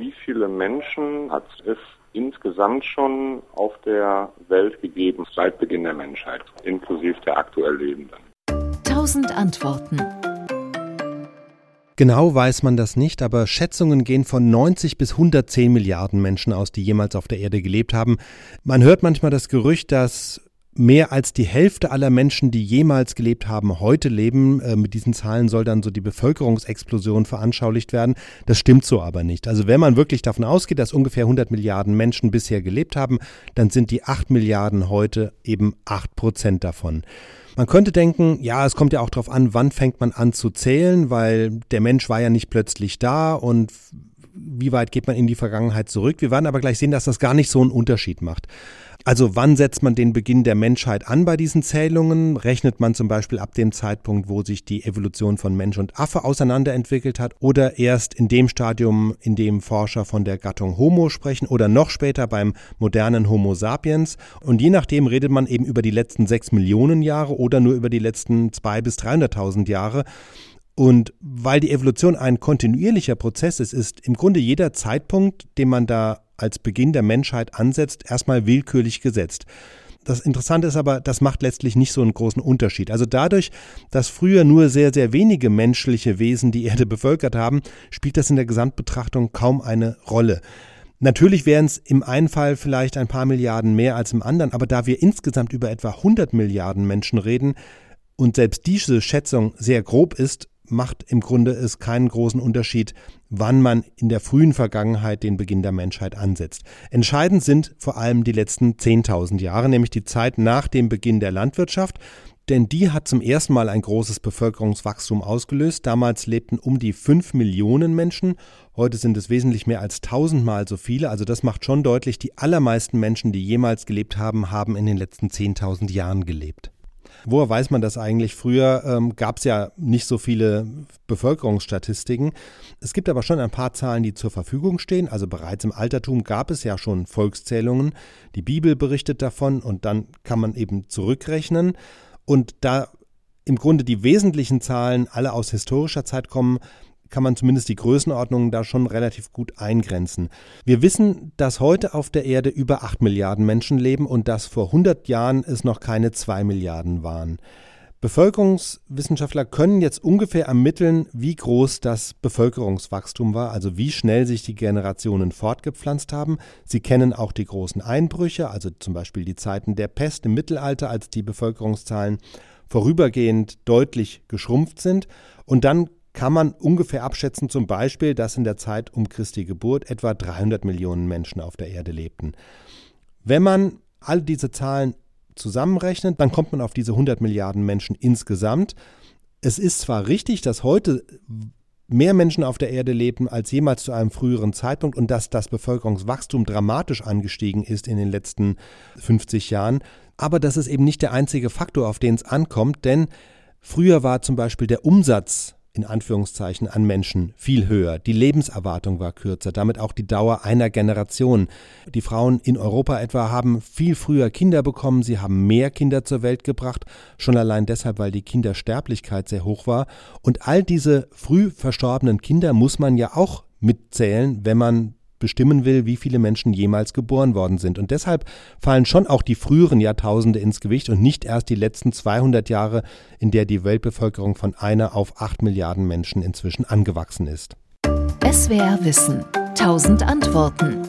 wie viele Menschen hat es insgesamt schon auf der Welt gegeben seit Beginn der Menschheit, inklusive der aktuell Lebenden. Tausend Antworten. Genau weiß man das nicht, aber Schätzungen gehen von 90 bis 110 Milliarden Menschen aus, die jemals auf der Erde gelebt haben. Man hört manchmal das Gerücht, dass mehr als die Hälfte aller Menschen, die jemals gelebt haben, heute leben. Äh, mit diesen Zahlen soll dann so die Bevölkerungsexplosion veranschaulicht werden. Das stimmt so aber nicht. Also wenn man wirklich davon ausgeht, dass ungefähr 100 Milliarden Menschen bisher gelebt haben, dann sind die 8 Milliarden heute eben 8 Prozent davon. Man könnte denken, ja, es kommt ja auch darauf an, wann fängt man an zu zählen, weil der Mensch war ja nicht plötzlich da und wie weit geht man in die Vergangenheit zurück. Wir werden aber gleich sehen, dass das gar nicht so einen Unterschied macht. Also wann setzt man den Beginn der Menschheit an bei diesen Zählungen? Rechnet man zum Beispiel ab dem Zeitpunkt, wo sich die Evolution von Mensch und Affe auseinanderentwickelt hat oder erst in dem Stadium, in dem Forscher von der Gattung Homo sprechen oder noch später beim modernen Homo sapiens? Und je nachdem redet man eben über die letzten sechs Millionen Jahre oder nur über die letzten zwei bis 300.000 Jahre. Und weil die Evolution ein kontinuierlicher Prozess ist, ist im Grunde jeder Zeitpunkt, den man da als Beginn der Menschheit ansetzt, erstmal willkürlich gesetzt. Das Interessante ist aber, das macht letztlich nicht so einen großen Unterschied. Also dadurch, dass früher nur sehr, sehr wenige menschliche Wesen die Erde bevölkert haben, spielt das in der Gesamtbetrachtung kaum eine Rolle. Natürlich wären es im einen Fall vielleicht ein paar Milliarden mehr als im anderen, aber da wir insgesamt über etwa 100 Milliarden Menschen reden und selbst diese Schätzung sehr grob ist, macht im Grunde es keinen großen Unterschied, wann man in der frühen Vergangenheit den Beginn der Menschheit ansetzt. Entscheidend sind vor allem die letzten 10.000 Jahre, nämlich die Zeit nach dem Beginn der Landwirtschaft, denn die hat zum ersten Mal ein großes Bevölkerungswachstum ausgelöst. Damals lebten um die 5 Millionen Menschen, heute sind es wesentlich mehr als tausendmal so viele, also das macht schon deutlich, die allermeisten Menschen, die jemals gelebt haben, haben in den letzten 10.000 Jahren gelebt. Woher weiß man das eigentlich? Früher ähm, gab es ja nicht so viele Bevölkerungsstatistiken. Es gibt aber schon ein paar Zahlen, die zur Verfügung stehen. Also bereits im Altertum gab es ja schon Volkszählungen. Die Bibel berichtet davon und dann kann man eben zurückrechnen. Und da im Grunde die wesentlichen Zahlen alle aus historischer Zeit kommen, kann man zumindest die Größenordnungen da schon relativ gut eingrenzen. Wir wissen, dass heute auf der Erde über 8 Milliarden Menschen leben und dass vor 100 Jahren es noch keine 2 Milliarden waren. Bevölkerungswissenschaftler können jetzt ungefähr ermitteln, wie groß das Bevölkerungswachstum war, also wie schnell sich die Generationen fortgepflanzt haben. Sie kennen auch die großen Einbrüche, also zum Beispiel die Zeiten der Pest im Mittelalter, als die Bevölkerungszahlen vorübergehend deutlich geschrumpft sind. Und dann kann man ungefähr abschätzen, zum Beispiel, dass in der Zeit um Christi Geburt etwa 300 Millionen Menschen auf der Erde lebten. Wenn man all diese Zahlen zusammenrechnet, dann kommt man auf diese 100 Milliarden Menschen insgesamt. Es ist zwar richtig, dass heute mehr Menschen auf der Erde leben als jemals zu einem früheren Zeitpunkt und dass das Bevölkerungswachstum dramatisch angestiegen ist in den letzten 50 Jahren, aber das ist eben nicht der einzige Faktor, auf den es ankommt, denn früher war zum Beispiel der Umsatz in Anführungszeichen an Menschen viel höher. Die Lebenserwartung war kürzer, damit auch die Dauer einer Generation. Die Frauen in Europa etwa haben viel früher Kinder bekommen, sie haben mehr Kinder zur Welt gebracht, schon allein deshalb, weil die Kindersterblichkeit sehr hoch war. Und all diese früh verstorbenen Kinder muss man ja auch mitzählen, wenn man bestimmen will, wie viele Menschen jemals geboren worden sind. Und deshalb fallen schon auch die früheren Jahrtausende ins Gewicht und nicht erst die letzten 200 Jahre, in der die Weltbevölkerung von einer auf acht Milliarden Menschen inzwischen angewachsen ist. SWR Wissen. Tausend Antworten.